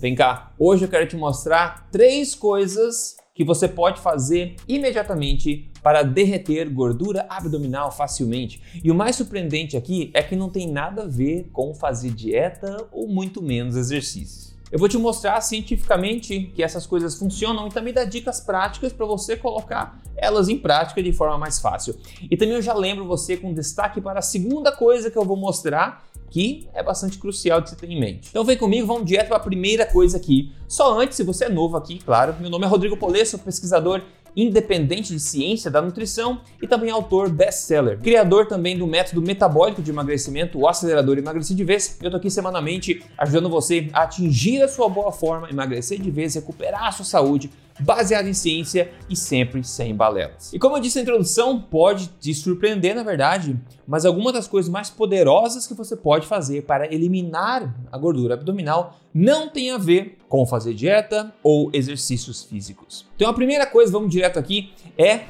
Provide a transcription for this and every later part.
Vem cá, hoje eu quero te mostrar três coisas que você pode fazer imediatamente para derreter gordura abdominal facilmente. E o mais surpreendente aqui é que não tem nada a ver com fazer dieta ou muito menos exercícios. Eu vou te mostrar cientificamente que essas coisas funcionam e também dar dicas práticas para você colocar elas em prática de forma mais fácil. E também eu já lembro você com destaque para a segunda coisa que eu vou mostrar, que é bastante crucial de você ter em mente. Então vem comigo, vamos direto para a primeira coisa aqui. Só antes, se você é novo aqui, claro, meu nome é Rodrigo Polesso, pesquisador independente de ciência da nutrição e também autor best-seller. Criador também do método metabólico de emagrecimento, o acelerador emagrecer de vez. Eu tô aqui semanalmente ajudando você a atingir a sua boa forma, emagrecer de vez, recuperar a sua saúde, baseado em ciência e sempre sem balelas. E como eu disse na introdução, pode te surpreender na verdade, mas algumas das coisas mais poderosas que você pode fazer para eliminar a gordura abdominal não tem a ver com fazer dieta ou exercícios físicos. Então a primeira coisa, vamos direto aqui, é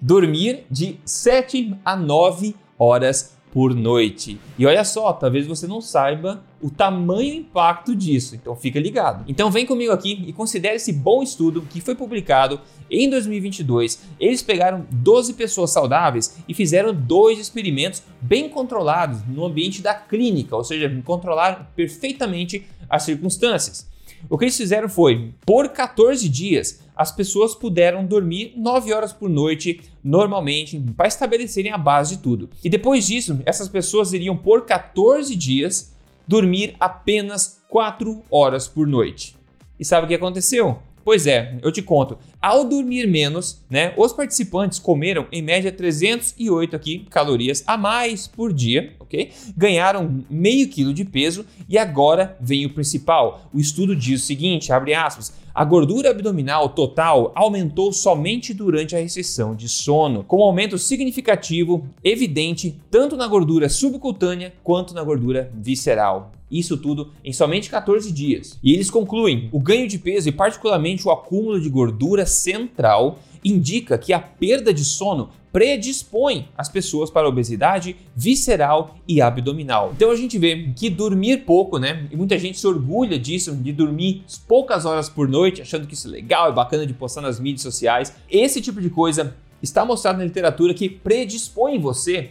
dormir de 7 a 9 horas por noite. E olha só, talvez você não saiba o tamanho e impacto disso, então fica ligado. Então vem comigo aqui e considere esse bom estudo que foi publicado em 2022. Eles pegaram 12 pessoas saudáveis e fizeram dois experimentos bem controlados no ambiente da clínica, ou seja, controlaram perfeitamente as circunstâncias. O que eles fizeram foi, por 14 dias, as pessoas puderam dormir 9 horas por noite normalmente para estabelecerem a base de tudo. E depois disso, essas pessoas iriam por 14 dias dormir apenas 4 horas por noite. E sabe o que aconteceu? Pois é, eu te conto. Ao dormir menos, né, os participantes comeram em média 308 aqui calorias a mais por dia, ok? Ganharam meio quilo de peso e agora vem o principal. O estudo diz o seguinte, abre aspas, a gordura abdominal total aumentou somente durante a recessão de sono, com um aumento significativo, evidente tanto na gordura subcutânea quanto na gordura visceral. Isso tudo em somente 14 dias. E eles concluem: o ganho de peso e, particularmente, o acúmulo de gordura central indica que a perda de sono predispõe as pessoas para obesidade visceral e abdominal. Então a gente vê que dormir pouco, né? E muita gente se orgulha disso, de dormir poucas horas por noite, achando que isso é legal, é bacana de postar nas mídias sociais. Esse tipo de coisa está mostrado na literatura que predispõe você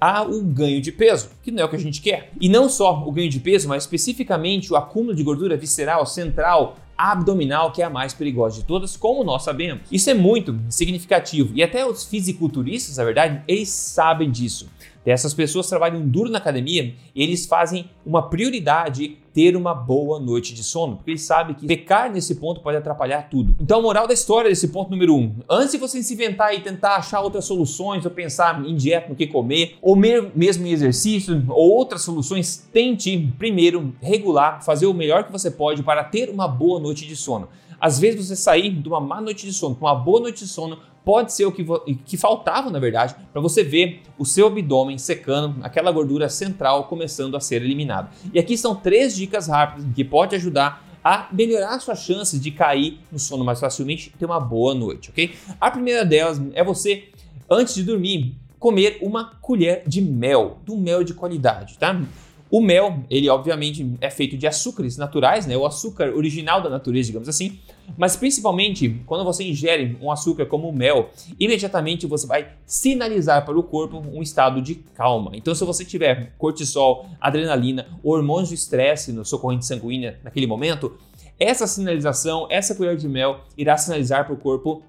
a um ganho de peso, que não é o que a gente quer. E não só o ganho de peso, mas especificamente o acúmulo de gordura visceral central abdominal, que é a mais perigosa de todas, como nós sabemos. Isso é muito significativo e até os fisiculturistas, na verdade, eles sabem disso. Essas pessoas trabalham duro na academia eles fazem uma prioridade ter uma boa noite de sono, porque eles sabem que pecar nesse ponto pode atrapalhar tudo. Então, a moral da história desse ponto número um: antes de você se inventar e tentar achar outras soluções, ou pensar em dieta no que comer, ou mesmo em exercício, ou outras soluções, tente primeiro regular, fazer o melhor que você pode para ter uma boa noite de sono. Às vezes você sair de uma má noite de sono para uma boa noite de sono pode ser o que, que faltava, na verdade, para você ver o seu abdômen secando, aquela gordura central começando a ser eliminada. E aqui são três dicas rápidas que pode ajudar a melhorar suas chances de cair no sono mais facilmente e ter uma boa noite, ok? A primeira delas é você, antes de dormir, comer uma colher de mel, do mel de qualidade, tá? O mel, ele obviamente é feito de açúcares naturais, né? O açúcar original da natureza, digamos assim. Mas principalmente quando você ingere um açúcar como o mel, imediatamente você vai sinalizar para o corpo um estado de calma. Então, se você tiver cortisol, adrenalina, hormônios de estresse no seu corrente sanguínea naquele momento, essa sinalização, essa colher de mel irá sinalizar para o corpo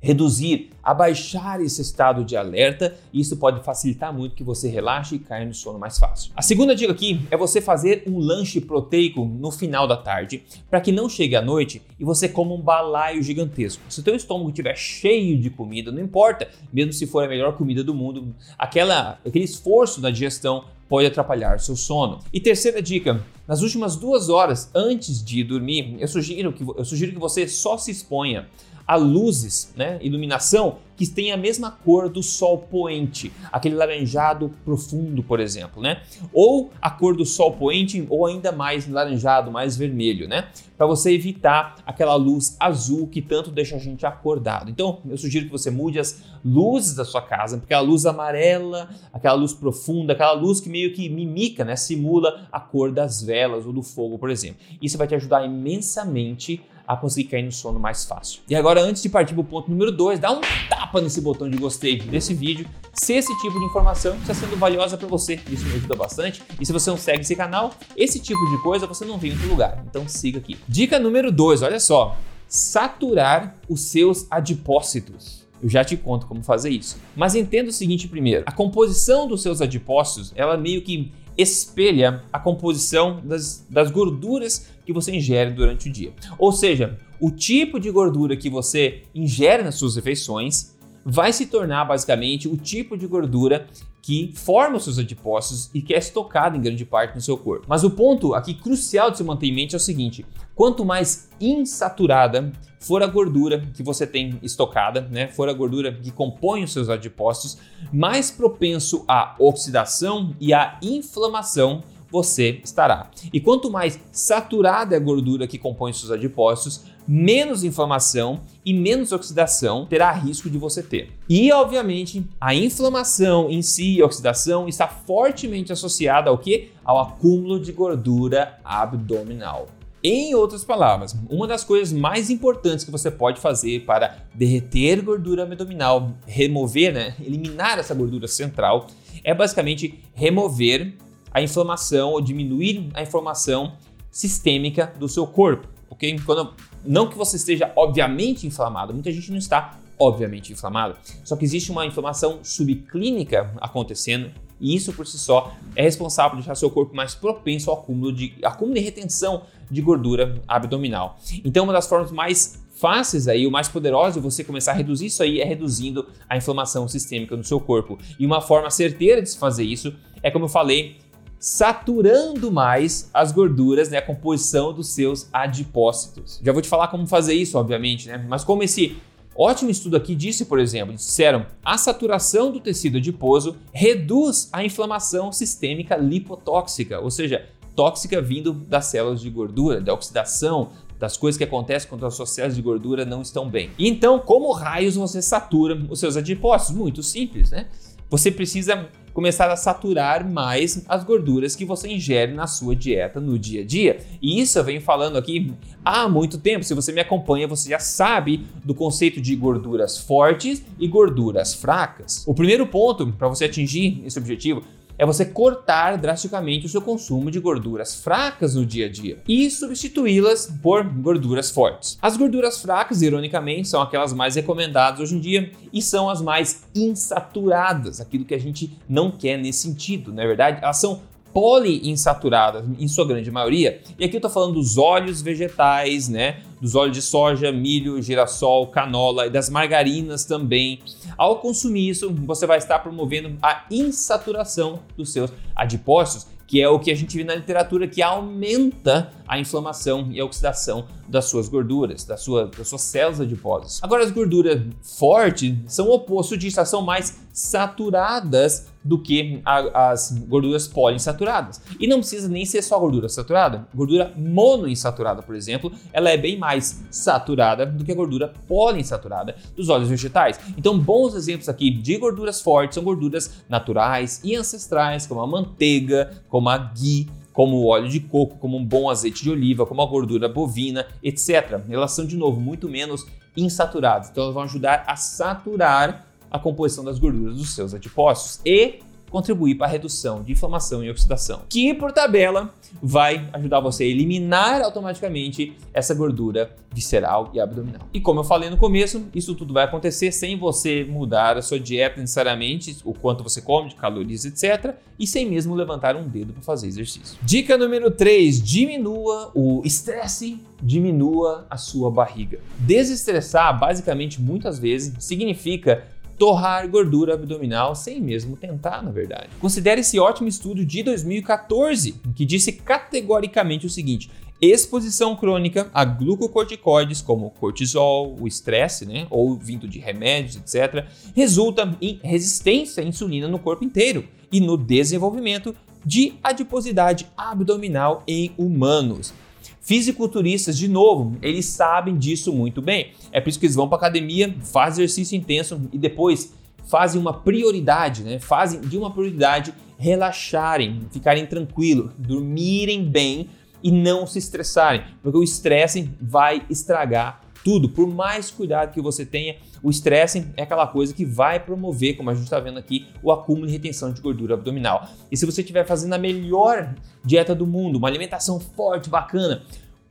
reduzir, abaixar esse estado de alerta e isso pode facilitar muito que você relaxe e caia no sono mais fácil. A segunda dica aqui é você fazer um lanche proteico no final da tarde para que não chegue à noite e você coma um balaio gigantesco. Se o teu estômago estiver cheio de comida, não importa, mesmo se for a melhor comida do mundo, aquela, aquele esforço da digestão pode atrapalhar seu sono. E terceira dica, nas últimas duas horas antes de dormir, eu sugiro que, eu sugiro que você só se exponha a luzes, né, iluminação que tem a mesma cor do sol poente, aquele laranjado profundo, por exemplo, né? Ou a cor do sol poente ou ainda mais laranjado, mais vermelho, né? Para você evitar aquela luz azul que tanto deixa a gente acordado. Então, eu sugiro que você mude as luzes da sua casa, porque a luz amarela, aquela luz profunda, aquela luz que meio que mimica, né, simula a cor das velas ou do fogo, por exemplo. Isso vai te ajudar imensamente a conseguir cair no sono mais fácil. E agora, antes de partir para o ponto número 2, dá um tapa nesse botão de gostei desse vídeo se esse tipo de informação está sendo valiosa para você. Isso me ajuda bastante. E se você não segue esse canal, esse tipo de coisa você não vê em outro lugar. Então siga aqui. Dica número 2, olha só. Saturar os seus adipócitos. Eu já te conto como fazer isso. Mas entenda o seguinte primeiro: a composição dos seus adipócitos, ela meio que espelha a composição das, das gorduras que você ingere durante o dia. Ou seja, o tipo de gordura que você ingere nas suas refeições vai se tornar basicamente o tipo de gordura que forma os seus adipócitos e que é estocado em grande parte no seu corpo. Mas o ponto aqui crucial de se manter em mente é o seguinte: quanto mais insaturada for a gordura que você tem estocada, né, for a gordura que compõe os seus adipócitos, mais propenso à oxidação e à inflamação você estará. E quanto mais saturada é a gordura que compõe seus adipócitos, menos inflamação e menos oxidação terá risco de você ter. E, obviamente, a inflamação em si e oxidação está fortemente associada ao que? Ao acúmulo de gordura abdominal. Em outras palavras, uma das coisas mais importantes que você pode fazer para derreter gordura abdominal, remover, né, eliminar essa gordura central, é basicamente remover a inflamação ou diminuir a inflamação sistêmica do seu corpo, ok? Quando, não que você esteja obviamente inflamado, muita gente não está obviamente inflamado, só que existe uma inflamação subclínica acontecendo e isso por si só é responsável por deixar seu corpo mais propenso ao acúmulo de, acúmulo e retenção de gordura abdominal. Então, uma das formas mais fáceis aí, o mais poderoso de você começar a reduzir isso aí é reduzindo a inflamação sistêmica no seu corpo. E uma forma certeira de se fazer isso é, como eu falei, saturando mais as gorduras, né, a composição dos seus adipócitos. Já vou te falar como fazer isso, obviamente, né? Mas como esse ótimo estudo aqui disse, por exemplo, disseram, a saturação do tecido adiposo reduz a inflamação sistêmica lipotóxica, ou seja, tóxica vindo das células de gordura, da oxidação, das coisas que acontecem quando as suas células de gordura não estão bem. Então, como raios você satura os seus adipócitos? Muito simples, né? Você precisa começar a saturar mais as gorduras que você ingere na sua dieta no dia a dia. E isso eu venho falando aqui há muito tempo. Se você me acompanha, você já sabe do conceito de gorduras fortes e gorduras fracas. O primeiro ponto para você atingir esse objetivo é você cortar drasticamente o seu consumo de gorduras fracas no dia a dia e substituí-las por gorduras fortes. As gorduras fracas, ironicamente, são aquelas mais recomendadas hoje em dia e são as mais insaturadas, aquilo que a gente não quer nesse sentido, não é verdade? Elas são poliinsaturadas, em sua grande maioria. E aqui eu estou falando dos óleos vegetais, né? Dos óleos de soja, milho, girassol, canola e das margarinas também. Ao consumir isso, você vai estar promovendo a insaturação dos seus adipócitos, que é o que a gente vê na literatura que aumenta a inflamação e a oxidação das suas gorduras, das suas, das suas células adiposas. Agora, as gorduras fortes são o oposto disso, elas são mais saturadas do que a, as gorduras poliinsaturadas. E não precisa nem ser só gordura saturada. Gordura monoinsaturada, por exemplo, ela é bem mais saturada do que a gordura poliinsaturada dos óleos vegetais. Então, bons exemplos aqui de gorduras fortes são gorduras naturais e ancestrais, como a manteiga, como a ghee, como o óleo de coco, como um bom azeite de oliva, como a gordura bovina, etc. Elas são, de novo, muito menos insaturadas. Então, elas vão ajudar a saturar a composição das gorduras dos seus adipócitos e contribuir para a redução de inflamação e oxidação, que por tabela vai ajudar você a eliminar automaticamente essa gordura visceral e abdominal. E como eu falei no começo, isso tudo vai acontecer sem você mudar a sua dieta necessariamente, o quanto você come de calorias, etc, e sem mesmo levantar um dedo para fazer exercício. Dica número 3, diminua o estresse, diminua a sua barriga. Desestressar, basicamente, muitas vezes significa torrar gordura abdominal sem mesmo tentar, na verdade. Considere esse ótimo estudo de 2014, que disse categoricamente o seguinte: exposição crônica a glucocorticoides como cortisol, o estresse, né, ou vindo de remédios, etc., resulta em resistência à insulina no corpo inteiro e no desenvolvimento de adiposidade abdominal em humanos. Fisiculturistas, de novo, eles sabem disso muito bem. É por isso que eles vão para academia, fazem exercício intenso e depois fazem uma prioridade, né? Fazem de uma prioridade relaxarem, ficarem tranquilos, dormirem bem e não se estressarem, porque o estresse vai estragar tudo. Por mais cuidado que você tenha, o estresse é aquela coisa que vai promover, como a gente está vendo aqui, o acúmulo e retenção de gordura abdominal. E se você estiver fazendo a melhor dieta do mundo, uma alimentação forte, bacana,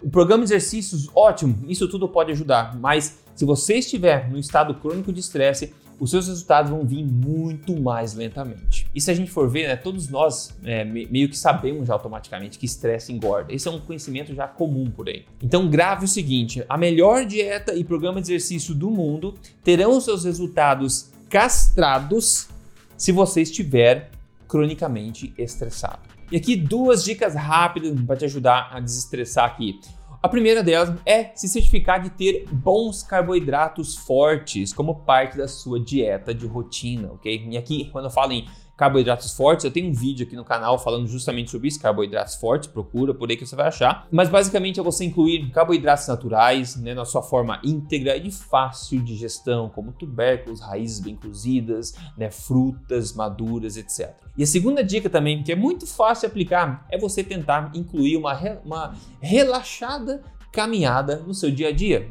o programa de exercícios, ótimo, isso tudo pode ajudar, mas se você estiver no estado crônico de estresse, os seus resultados vão vir muito mais lentamente. E se a gente for ver, né, todos nós é, meio que sabemos já automaticamente que estresse engorda. Esse é um conhecimento já comum por aí. Então grave o seguinte: a melhor dieta e programa de exercício do mundo terão seus resultados castrados se você estiver cronicamente estressado. E aqui duas dicas rápidas para te ajudar a desestressar aqui. A primeira delas é se certificar de ter bons carboidratos fortes como parte da sua dieta de rotina, ok? E aqui, quando eu falo em carboidratos fortes. Eu tenho um vídeo aqui no canal falando justamente sobre isso, carboidratos fortes, procura por aí que você vai achar. Mas basicamente é você incluir carboidratos naturais né, na sua forma íntegra e de fácil digestão, como tubérculos, raízes bem cozidas, né, frutas maduras, etc. E a segunda dica também, que é muito fácil de aplicar, é você tentar incluir uma, uma relaxada caminhada no seu dia a dia.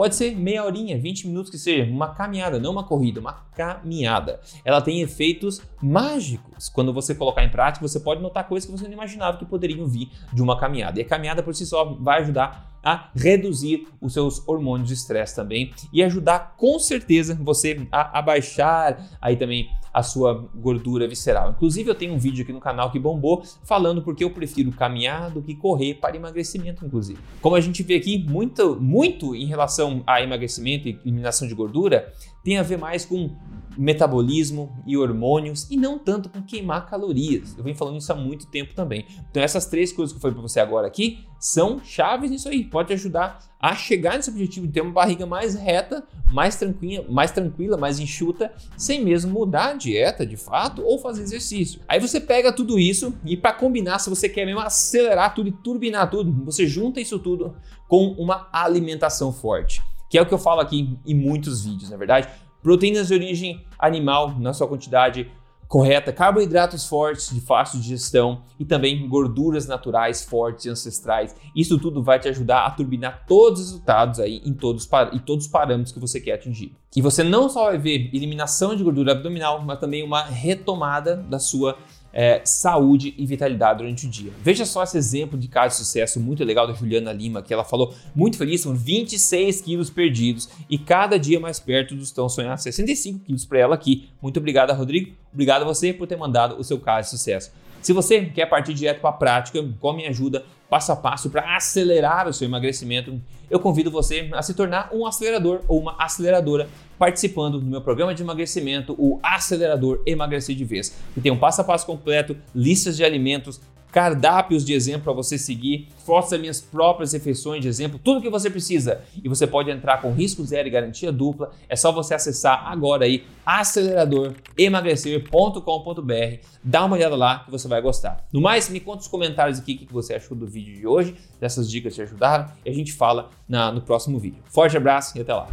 Pode ser meia horinha, 20 minutos que seja, uma caminhada, não uma corrida, uma caminhada. Ela tem efeitos mágicos. Quando você colocar em prática, você pode notar coisas que você não imaginava que poderiam vir de uma caminhada. E a caminhada por si só vai ajudar a reduzir os seus hormônios de estresse também e ajudar com certeza você a abaixar aí também a sua gordura visceral. Inclusive, eu tenho um vídeo aqui no canal que bombou falando porque eu prefiro caminhar do que correr para emagrecimento, inclusive. Como a gente vê aqui, muito, muito em relação a emagrecimento e eliminação de gordura, tem a ver mais com metabolismo e hormônios e não tanto com queimar calorias. Eu venho falando isso há muito tempo também. Então essas três coisas que eu falei para você agora aqui são chaves nisso aí. Pode ajudar a chegar nesse objetivo de ter uma barriga mais reta, mais tranquila, mais tranquila, mais enxuta, sem mesmo mudar a dieta de fato ou fazer exercício. Aí você pega tudo isso e para combinar, se você quer mesmo acelerar tudo e turbinar tudo, você junta isso tudo com uma alimentação forte que é o que eu falo aqui em muitos vídeos, na é verdade. Proteínas de origem animal na sua quantidade correta, carboidratos fortes de fácil digestão e também gorduras naturais fortes e ancestrais. Isso tudo vai te ajudar a turbinar todos os resultados aí em todos, em todos os parâmetros que você quer atingir. E você não só vai ver eliminação de gordura abdominal, mas também uma retomada da sua é, saúde e vitalidade durante o dia. Veja só esse exemplo de caso de sucesso muito legal da Juliana Lima, que ela falou muito feliz, são 26 quilos perdidos e cada dia mais perto dos tão sonhados 65 quilos para ela aqui. Muito obrigado, Rodrigo. Obrigado a você por ter mandado o seu caso de sucesso. Se você quer partir direto para a prática, com a minha ajuda, passo a passo para acelerar o seu emagrecimento, eu convido você a se tornar um acelerador ou uma aceleradora participando do meu programa de emagrecimento, o Acelerador Emagrecer de Vez, que tem um passo a passo completo, listas de alimentos, cardápios de exemplo para você seguir, das minhas próprias refeições de exemplo, tudo que você precisa. E você pode entrar com risco zero e garantia dupla. É só você acessar agora aí aceleradoremagrecer.com.br. Dá uma olhada lá que você vai gostar. No mais, me conta nos comentários aqui o que você achou do vídeo de hoje, dessas dicas te ajudaram e a gente fala na, no próximo vídeo. Forte abraço e até lá.